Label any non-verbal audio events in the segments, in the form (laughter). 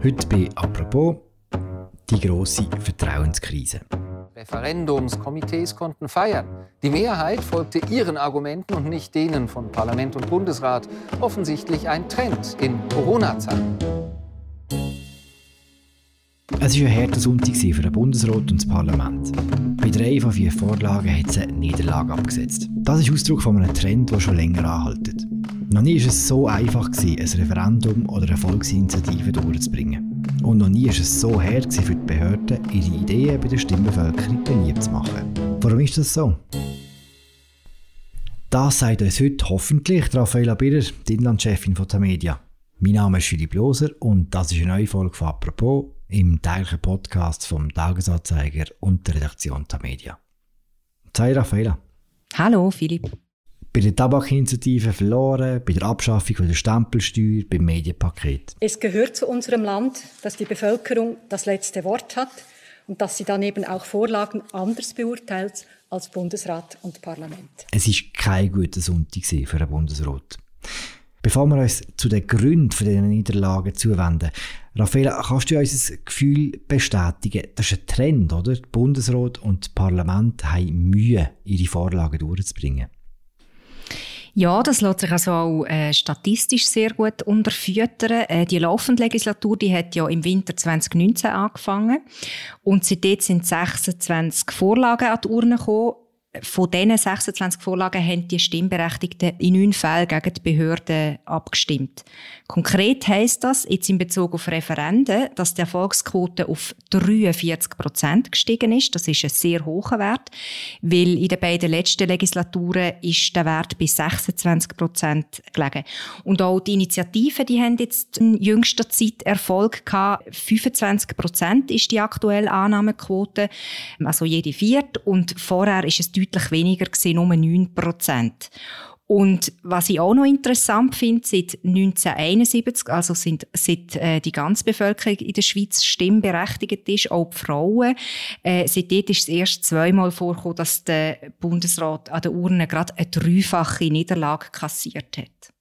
Heute bei «Apropos» die grosse Vertrauenskrise. Referendumskomitees konnten feiern. Die Mehrheit folgte ihren Argumenten und nicht denen von Parlament und Bundesrat. Offensichtlich ein Trend in Corona-Zeiten. Es war ein harter Sonntag für den Bundesrat und das Parlament. Bei drei von vier Vorlagen hat es eine Niederlage abgesetzt. Das ist Ausdruck von einem Trend, der schon länger anhaltet. Noch nie war es so einfach, gewesen, ein Referendum oder eine Volksinitiative durchzubringen. Und noch nie war es so hart für die Behörden, ihre Ideen bei der Stimmbevölkerung beliebt zu machen. Warum ist das so? Das sagt uns heute hoffentlich Raffaella Birrer, die Inlandchefin von der Media. Mein Name ist Philipp Loser und das ist eine neue Folge von «Apropos» im täglichen Podcast vom Tagesanzeiger und der Redaktion der Media. Sei Raffaella. Hallo Philipp. Bei der Tabakinitiative verloren, bei der Abschaffung der Stempelsteuer, beim Medienpaket. Es gehört zu unserem Land, dass die Bevölkerung das letzte Wort hat und dass sie dann eben auch Vorlagen anders beurteilt als Bundesrat und Parlament. Es war kein guter Sonntag für den Bundesrat. Bevor wir uns zu den Gründen dieser Niederlagen zuwenden, Raffaella, kannst du uns ein Gefühl bestätigen? Das ist ein Trend, oder? Der Bundesrat und das Parlament haben Mühe, ihre Vorlagen durchzubringen. Ja, das lässt sich also auch äh, statistisch sehr gut unterfüttern. Äh, die laufende Legislatur, die hat ja im Winter 2019 angefangen und seitdem sind 26 Vorlagen an die Urne gekommen von diesen 26 Vorlagen haben die Stimmberechtigten in neun Fällen gegen die Behörden abgestimmt. Konkret heisst das, jetzt in Bezug auf Referenden, dass die Erfolgsquote auf 43 Prozent gestiegen ist. Das ist ein sehr hoher Wert, weil in den beiden letzten Legislaturen ist der Wert bei 26 Prozent gelegen. Und auch die Initiativen, die haben jetzt in jüngster Zeit Erfolg gehabt. 25 Prozent ist die aktuelle Annahmequote, also jede vierte. Und vorher ist es deutlich weniger gewesen, nur 9 Prozent. Und was ich auch noch interessant finde, seit 1971, also sind, seit äh, die ganze Bevölkerung in der Schweiz stimmberechtigt ist, auch die Frauen, äh, seitdem ist es erst zweimal vorgekommen, dass der Bundesrat an der Urne gerade eine dreifache Niederlage kassiert hat.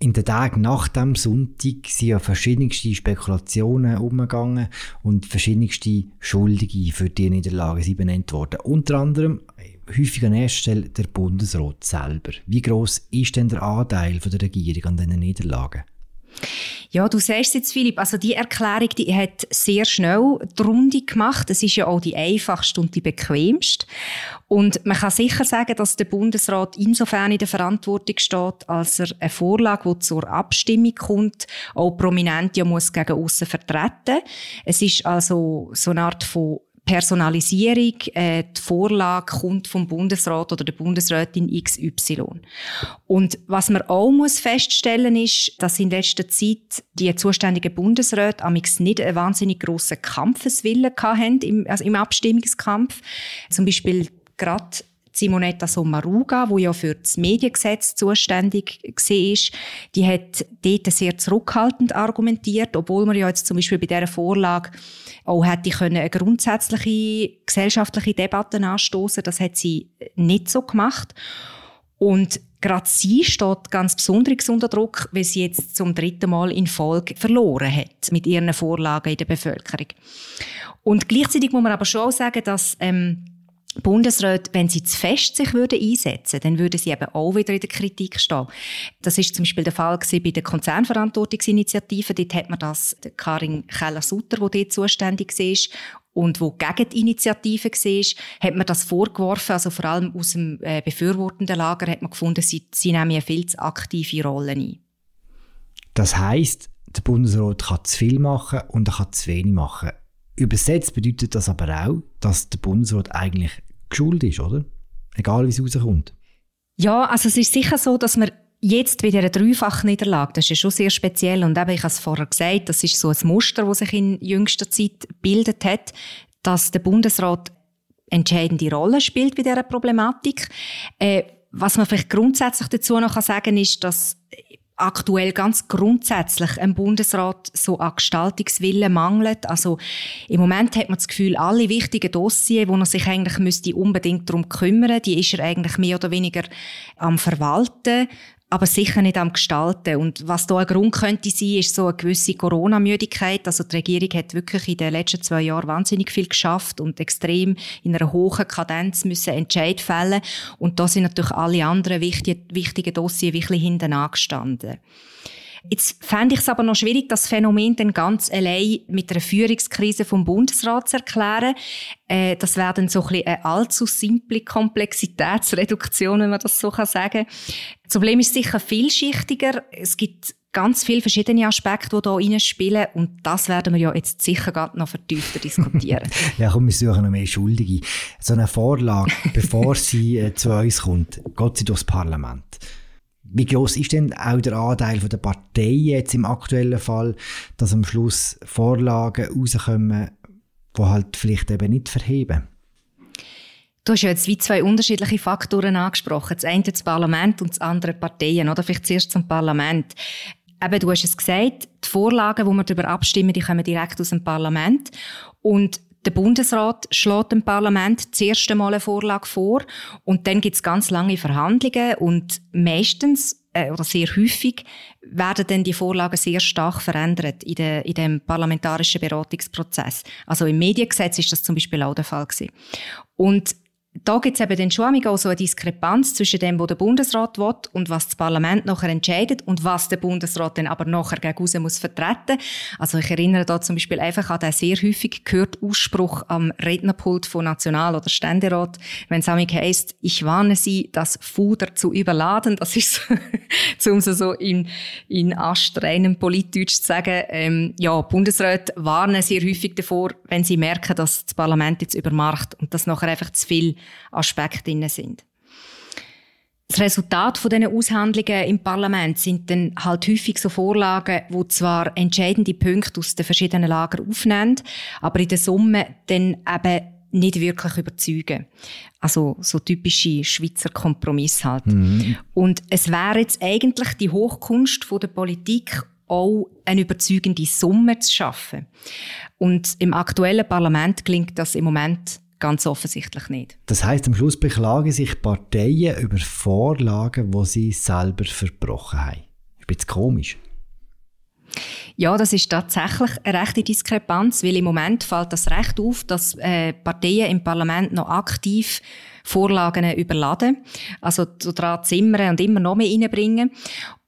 In den Tagen nach dem Sonntag sind ja verschiedenste Spekulationen umgegangen und verschiedenste Schuldige für die Niederlage sind benannt worden. Unter anderem häufig an erster Stelle der Bundesrat selber. Wie groß ist denn der Anteil der Regierung an diesen Niederlagen? Ja, du sagst jetzt, Philipp, also die Erklärung, die hat sehr schnell die Runde gemacht. Es ist ja auch die einfachste und die bequemste. Und man kann sicher sagen, dass der Bundesrat insofern in der Verantwortung steht, als er eine Vorlage, die zur Abstimmung kommt, auch prominent ja muss gegen aussen vertreten. Es ist also so eine Art von Personalisierung, äh, die Vorlage kommt vom Bundesrat oder der Bundesrätin XY. Und was man auch muss feststellen ist, dass in letzter Zeit die zuständigen Bundesräte amix nicht einen wahnsinnig grossen Kampfeswillen hatten im, also im Abstimmungskampf. Zum Beispiel gerade Simonetta Sommaruga, die ja für das Mediengesetz zuständig war, die hat dort sehr zurückhaltend argumentiert, obwohl man ja jetzt zum Beispiel bei dieser Vorlage auch hätte eine grundsätzliche gesellschaftliche Debatte anstoßen. Das hat sie nicht so gemacht. Und gerade sie steht ganz besonders unter Druck, weil sie jetzt zum dritten Mal in Folge verloren hat mit ihren Vorlagen in der Bevölkerung. Und gleichzeitig muss man aber schon auch sagen, dass ähm, Bundesräte, wenn sie zu fest sich würden einsetzen, dann würden sie eben auch wieder in der Kritik stehen. Das ist zum Beispiel der Fall bei der Konzernverantwortungsinitiative. Dort hat man das Karin Keller-Sutter, die dort zuständig war und wo gegen die Initiative war, hat man das vorgeworfen. Also vor allem aus dem äh, befürwortenden Lager hat man gefunden, sie, sie nehmen eine viel zu aktive Rolle ein. Das heißt, der Bundesrat kann zu viel machen und er kann zu wenig machen. Übersetzt bedeutet das aber auch, dass der Bundesrat eigentlich geschult ist, oder? Egal wie es rauskommt. Ja, also es ist sicher so, dass man jetzt bei dieser Dreifachniederlage, das ist ja schon sehr speziell und eben, ich habe es vorher gesagt, das ist so ein Muster, das sich in jüngster Zeit gebildet hat, dass der Bundesrat entscheidende Rolle spielt bei dieser Problematik. Äh, was man vielleicht grundsätzlich dazu noch sagen kann, ist, dass aktuell ganz grundsätzlich im Bundesrat so an Gestaltungswillen mangelt. Also im Moment hat man das Gefühl, alle wichtigen Dossiers, wo er sich eigentlich müsste unbedingt darum kümmern, die ist er eigentlich mehr oder weniger am Verwalten. Aber sicher nicht am Gestalten. Und was da ein Grund könnte sein, ist so eine gewisse Corona-Müdigkeit. Also die Regierung hat wirklich in den letzten zwei Jahren wahnsinnig viel geschafft und extrem in einer hohen Kadenz müssen Entscheid fällen. Und da sind natürlich alle anderen wichtigen, wichtigen Dossiers wirklich hinten angestanden. Jetzt fände ich es aber noch schwierig, das Phänomen dann ganz allein mit einer Führungskrise vom Bundesrat zu erklären. Äh, das wäre dann so ein bisschen eine allzu simple Komplexitätsreduktion, wenn man das so sagen kann. Das Problem ist sicher vielschichtiger. Es gibt ganz viele verschiedene Aspekte, die hier reinspielen. Und das werden wir ja jetzt sicher gerade noch vertiefter diskutieren. (laughs) ja, komm, wir suchen noch mehr Schuldige. So eine Vorlage, (laughs) bevor sie äh, zu uns kommt, geht sie durchs Parlament. Wie groß ist denn auch der Anteil der Parteien jetzt im aktuellen Fall, dass am Schluss Vorlagen rauskommen, die halt vielleicht eben nicht verheben? Du hast ja jetzt wie zwei unterschiedliche Faktoren angesprochen. Das eine das Parlament und das andere Parteien. Oder vielleicht zuerst zum Parlament. Eben, du hast es gesagt, die Vorlagen, wo wir darüber abstimmen, die kommen direkt aus dem Parlament. Und der Bundesrat schlägt dem Parlament das erste Mal eine Vorlage vor und dann gibt es ganz lange Verhandlungen und meistens äh, oder sehr häufig werden dann die Vorlagen sehr stark verändert in, de, in dem parlamentarischen Beratungsprozess. Also im Mediengesetz ist das zum Beispiel auch der Fall gewesen. Und da gibt es eben dann schon auch so eine Diskrepanz zwischen dem, was der Bundesrat will und was das Parlament nachher entscheidet und was der Bundesrat dann aber nachher gegen muss vertreten. Also ich erinnere da zum Beispiel einfach an den sehr häufig gehörten Ausspruch am Rednerpult von National- oder Ständerat, wenn es heisst, ich warne Sie, das Fuder zu überladen. Das ist so, (laughs) um so in, in astreinem Politdeutsch zu sagen, ähm, ja, Bundesräte warnen sehr häufig davor, wenn sie merken, dass das Parlament jetzt übermacht und dass nachher einfach zu viel Aspekte drin sind. Das Resultat von diesen Aushandlungen im Parlament sind dann halt häufig so Vorlagen, wo zwar entscheidende Punkte aus den verschiedenen Lagern aufnehmen, aber in der Summe dann eben nicht wirklich überzeugen. Also so typische Schweizer Kompromiss halt. Mhm. Und es wäre jetzt eigentlich die Hochkunst von der Politik auch eine überzeugende Summe zu schaffen. Und im aktuellen Parlament gelingt das im Moment Ganz offensichtlich nicht. Das heißt, am Schluss beklagen sich Parteien über Vorlagen, die sie selber verbrochen haben. Ist ein bisschen komisch. Ja, das ist tatsächlich eine rechte Diskrepanz, weil im Moment fällt das Recht auf, dass äh, Parteien im Parlament noch aktiv Vorlagen überladen, also daran zimmern und immer noch mehr reinbringen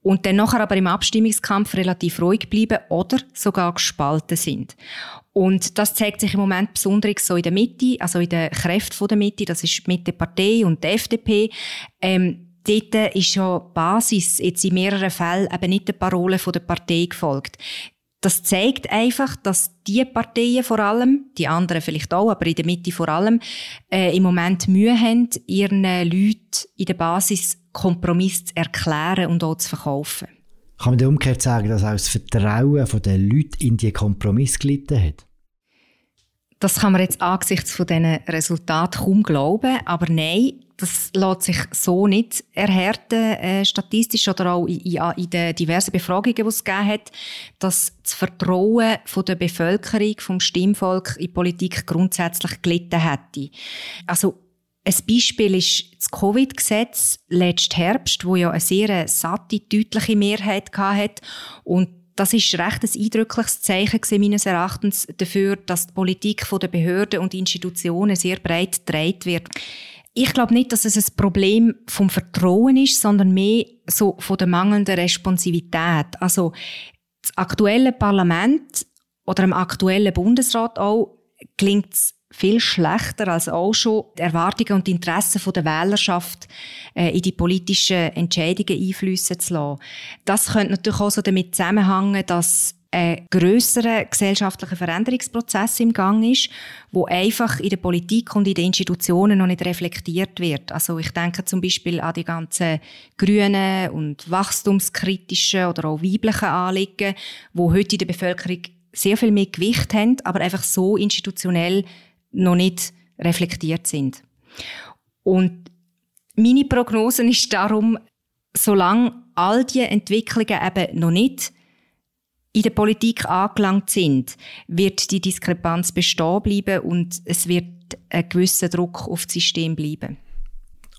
und dann nachher aber im Abstimmungskampf relativ ruhig bleiben oder sogar gespalten sind. Und das zeigt sich im Moment besonders so in der Mitte, also in den Kräften der Mitte, das ist die Mitte-Partei und die FDP. Ähm, dort ist ja Basis jetzt in mehreren Fällen eben nicht der Parole der Partei gefolgt. Das zeigt einfach, dass die Parteien vor allem, die anderen vielleicht auch, aber in der Mitte vor allem, äh, im Moment Mühe haben, ihren Leuten in der Basis Kompromiss zu erklären und auch zu verkaufen. Kann man dann umgekehrt sagen, dass auch das Vertrauen der Leute in die Kompromiss gelitten hat? Das kann man jetzt angesichts von diesen Resultaten kaum glauben, aber nein, das lässt sich so nicht erhärten, äh, statistisch oder auch in, in, den diversen Befragungen, die es gegeben hat, dass das Vertrauen von der Bevölkerung, vom Stimmvolk in Politik grundsätzlich gelitten hätte. Also ein Beispiel ist das Covid-Gesetz letzten Herbst, wo ja eine sehr satte, deutliche Mehrheit hatte. Und das ist recht ein eindrückliches Zeichen meines Erachtens dafür, dass die Politik von den Behörden und Institutionen sehr breit getragen wird. Ich glaube nicht, dass es ein Problem vom Vertrauen ist, sondern mehr so von der mangelnden Responsivität. Also das aktuelle Parlament oder im aktuellen Bundesrat auch gelingt es viel schlechter als auch schon die Erwartungen und Interessen der Wählerschaft äh, in die politischen Entscheidungen einflüssen zu lassen. Das könnte natürlich auch so damit zusammenhängen, dass ein grösserer gesellschaftlicher Veränderungsprozess im Gang ist, wo einfach in der Politik und in den Institutionen noch nicht reflektiert wird. Also ich denke zum Beispiel an die ganzen grünen und wachstumskritischen oder auch weiblichen Anliegen, wo heute in der Bevölkerung sehr viel mehr Gewicht haben, aber einfach so institutionell noch nicht reflektiert sind. Und meine Prognose ist darum, solange all diese Entwicklungen eben noch nicht in der Politik angelangt sind, wird die Diskrepanz bestehen bleiben und es wird ein gewisser Druck auf das System bleiben.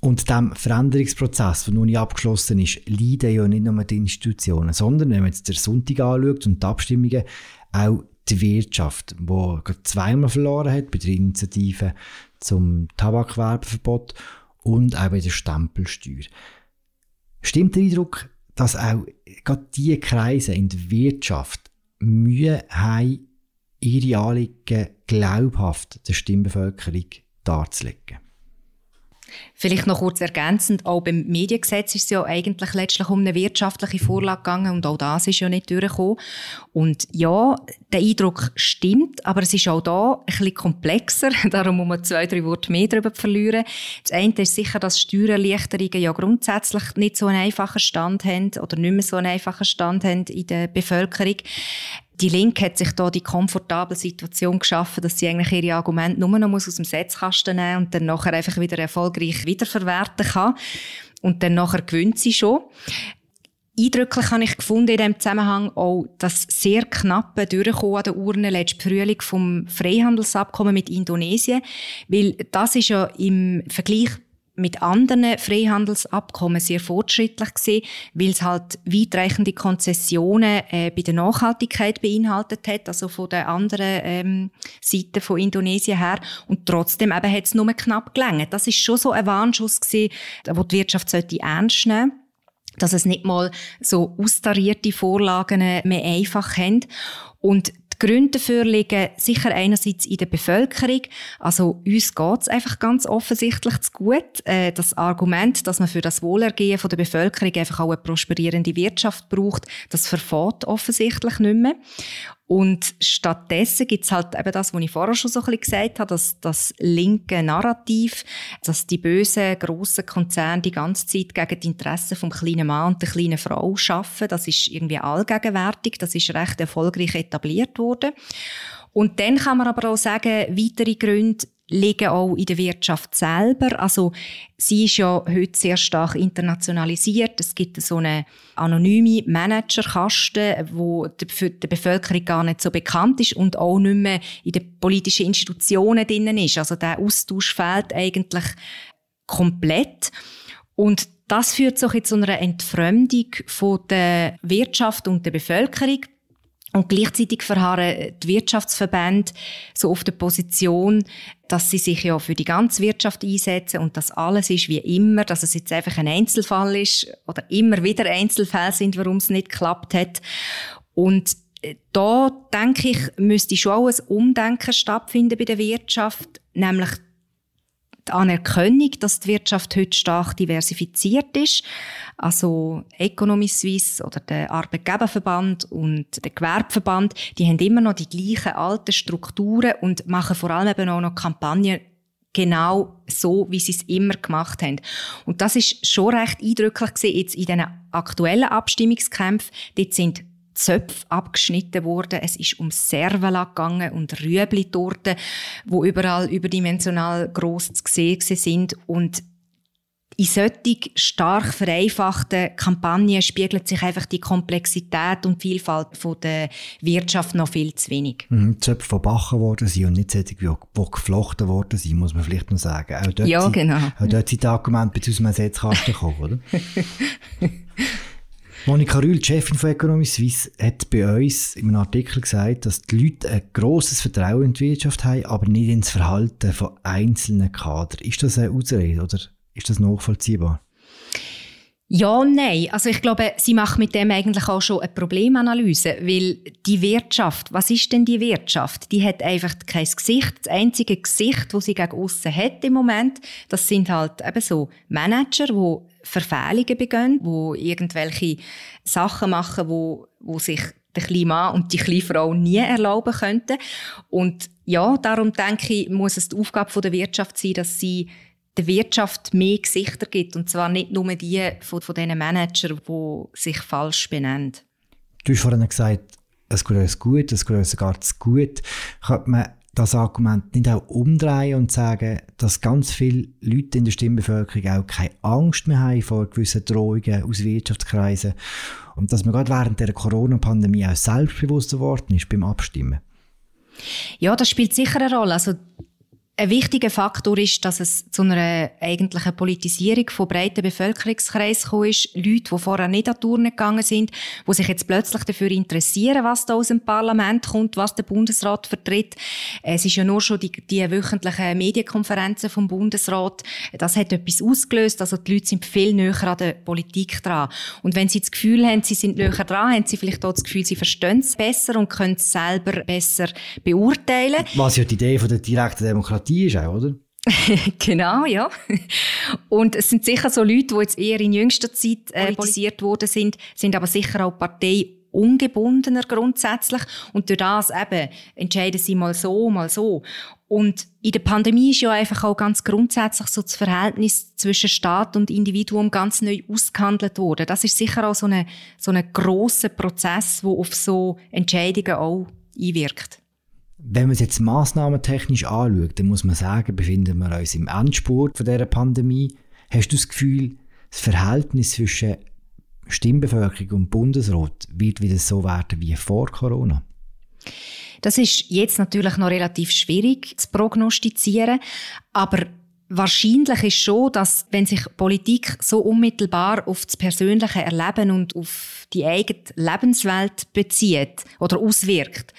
Und dem Veränderungsprozess, der nicht abgeschlossen ist, leiden ja nicht nur die Institutionen, sondern wenn man jetzt den Sonntag anschaut und die Abstimmungen, auch die Wirtschaft, die zweimal verloren hat bei der Initiative zum Tabakwerbeverbot und auch bei der Stempelsteuer. Stimmt der Eindruck, dass auch gerade diese Kreise in der Wirtschaft Mühe haben, ihre Anliegen glaubhaft der Stimmbevölkerung darzulegen? Vielleicht noch kurz ergänzend, auch beim Mediengesetz ist es ja eigentlich letztlich um eine wirtschaftliche Vorlage gegangen und auch das ist ja nicht durchgekommen. Und ja, der Eindruck stimmt, aber es ist auch da ein bisschen komplexer, (laughs) darum muss man zwei, drei Worte mehr darüber verlieren. Das eine ist sicher, dass Steuererleichterungen ja grundsätzlich nicht so einen einfachen Stand haben oder nicht mehr so einen einfachen Stand haben in der Bevölkerung die Linke hat sich da die komfortable Situation geschaffen, dass sie eigentlich ihre Argumente nur noch aus dem Setzkasten nehmen und dann nachher einfach wieder erfolgreich wiederverwerten kann. Und dann nachher gewinnt sie schon. Eindrücklich habe ich gefunden in diesem Zusammenhang auch das sehr knappe Durchkommen an der Urne letzten Frühling vom Freihandelsabkommen mit Indonesien, weil das ist ja im Vergleich mit anderen Freihandelsabkommen sehr fortschrittlich gesehen, weil es halt weitreichende Konzessionen äh, bei der Nachhaltigkeit beinhaltet hat, also von der anderen ähm, Seite von Indonesien her. Und trotzdem eben hat es nur knapp gelangt. Das ist schon so ein Warnschuss gewesen, wo die Wirtschaft sollte ernst nehmen dass es nicht mal so austarierte Vorlagen mehr einfach haben. Und Gründe dafür liegen sicher einerseits in der Bevölkerung. Also uns geht's einfach ganz offensichtlich zu gut. Äh, das Argument, dass man für das Wohlergehen von der Bevölkerung einfach auch eine prosperierende Wirtschaft braucht, das verfährt offensichtlich nicht mehr. Und stattdessen gibt es halt eben das, was ich vorher schon so ein bisschen gesagt habe, dass das linke Narrativ, dass die bösen, grossen Konzerne die ganze Zeit gegen die Interessen vom kleinen Mann und der kleinen Frau schaffen. Das ist irgendwie allgegenwärtig, das ist recht erfolgreich etabliert worden. Und dann kann man aber auch sagen, weitere Gründe liegen auch in der Wirtschaft selber. Also sie ist ja heute sehr stark internationalisiert. Es gibt so eine anonyme Managerkaste, wo für die Bevölkerung gar nicht so bekannt ist und auch nicht mehr in den politischen Institutionen drin ist. Also der Austausch fehlt eigentlich komplett. Und das führt so zu einer Entfremdung von der Wirtschaft und der Bevölkerung. Und gleichzeitig verharren die Wirtschaftsverbände so auf der Position, dass sie sich ja für die ganze Wirtschaft einsetzen und dass alles ist wie immer, dass es jetzt einfach ein Einzelfall ist oder immer wieder Einzelfälle sind, warum es nicht geklappt hat. Und äh, da denke ich, müsste schon auch ein Umdenken stattfinden bei der Wirtschaft, nämlich die Anerkennung, dass die Wirtschaft heute stark diversifiziert ist. Also Economy Suisse oder der Arbeitgeberverband und der Gewerbeverband, die haben immer noch die gleichen alten Strukturen und machen vor allem eben auch noch Kampagnen genau so, wie sie es immer gemacht haben. Und das ist schon recht eindrücklich gesehen jetzt in diesen aktuellen Abstimmungskämpfen. Dort sind Zöpfe abgeschnitten worden. Es ist um Servala gegangen und Rüebli-Torten, wo überall überdimensional gross zu sehen sind. Und in solchen stark vereinfachten Kampagnen spiegelt sich einfach die Komplexität und Vielfalt von der Wirtschaft noch viel zu wenig. Mhm, Zöpfe, die gebacken worden sind und nicht solche, die, die geflochten worden sind, muss man vielleicht noch sagen. Auch dort ja, genau. Auch dort sind die Argumente bis aus dem Setzkasten gekommen, oder? (laughs) Monika Rühl, Chefin von Economy Suisse, hat bei uns in einem Artikel gesagt, dass die Leute ein grosses Vertrauen in die Wirtschaft haben, aber nicht ins Verhalten von einzelnen Kadern. Ist das eine Ausrede oder ist das nachvollziehbar? Ja und nein. Also ich glaube, sie macht mit dem eigentlich auch schon eine Problemanalyse, weil die Wirtschaft, was ist denn die Wirtschaft? Die hat einfach kein Gesicht. Das einzige Gesicht, das sie gegen aussen hat im Moment, das sind halt eben so Manager, die Verfehlungen begehen, wo irgendwelche Sachen machen, wo, wo sich der kleine Mann und die kleine Frau nie erlauben könnten. Und ja, darum denke ich, muss es die Aufgabe der Wirtschaft sein, dass sie der Wirtschaft mehr Gesichter gibt. Und zwar nicht nur die von, von diesen Managern, die sich falsch benennen. Du hast vorhin gesagt, es geht gut, es geht sogar zu gut. Könnte man das Argument nicht auch umdrehen und sagen, dass ganz viele Leute in der Stimmbevölkerung auch keine Angst mehr haben vor gewissen Drohungen aus Wirtschaftskreisen und dass man gerade während der Corona-Pandemie auch selbstbewusster geworden ist beim Abstimmen? Ja, das spielt sicher eine Rolle. Also ein wichtiger Faktor ist, dass es zu einer eigentlichen Politisierung von breiten Bevölkerungskreisen gekommen ist. Leute, die vorher nicht an Touren gegangen sind, die sich jetzt plötzlich dafür interessieren, was da aus dem Parlament kommt, was der Bundesrat vertritt. Es ist ja nur schon die, die wöchentlichen Medienkonferenzen vom Bundesrat. Das hat etwas ausgelöst. Also die Leute sind viel näher an der Politik dran. Und wenn sie das Gefühl haben, sie sind näher dran, haben sie vielleicht auch das Gefühl, sie verstehen es besser und können es selber besser beurteilen. Was ja die Idee von der direkten Demokratie ist auch, oder? (laughs) genau, ja. Und es sind sicher so Leute, die jetzt eher in jüngster Zeit äh, politisiert worden sind, sind aber sicher auch Partei ungebundener grundsätzlich und durch das eben entscheiden sie mal so, mal so. Und in der Pandemie ist ja einfach auch ganz grundsätzlich so das Verhältnis zwischen Staat und Individuum ganz neu ausgehandelt worden. Das ist sicher auch so ein so eine grosser Prozess, der auf so Entscheidungen auch einwirkt. Wenn man es jetzt massnahmentechnisch anschaut, dann muss man sagen, befinden wir uns im Endspurt von dieser Pandemie. Hast du das Gefühl, das Verhältnis zwischen Stimmbevölkerung und Bundesrat wird wieder so werden wie vor Corona? Das ist jetzt natürlich noch relativ schwierig zu prognostizieren, aber Wahrscheinlich ist schon, dass wenn sich Politik so unmittelbar auf das persönliche Erleben und auf die eigene Lebenswelt bezieht oder auswirkt,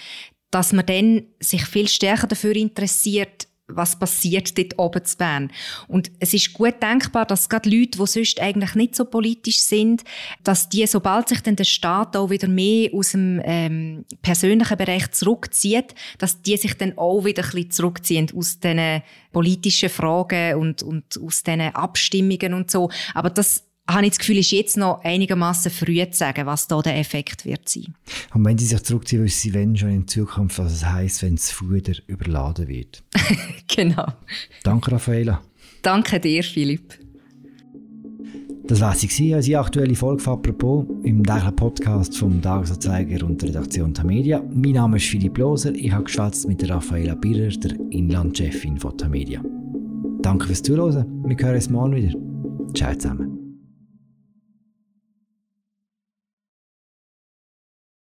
dass man dann sich viel stärker dafür interessiert, was passiert dort oben zu Bern. Und es ist gut denkbar, dass gerade Leute, die sonst eigentlich nicht so politisch sind, dass die, sobald sich dann der Staat auch wieder mehr aus dem ähm, persönlichen Bereich zurückzieht, dass die sich dann auch wieder ein bisschen zurückziehen aus diesen politischen Fragen und, und aus diesen Abstimmungen und so. Aber das habe ich das Gefühl, ist jetzt noch einigermaßen früh zu sagen, was da der Effekt wird sein. Und wenn sie sich zurückziehen, wissen sie wenn schon in Zukunft, was es heisst, wenn das Fuder überladen wird. (laughs) genau. Danke, Raffaela. Danke dir, Philipp. Das war sie, unsere aktuelle Folge von «Apropos» im täglichen Podcast vom Tagesanzeiger und der Redaktion Tamedia. Mein Name ist Philipp Loser. Ich habe geschwätzt mit der Raffaela Birrer, der Inlandchefin von Tamedia. Danke fürs Zuhören. Wir hören uns morgen wieder. Ciao zusammen.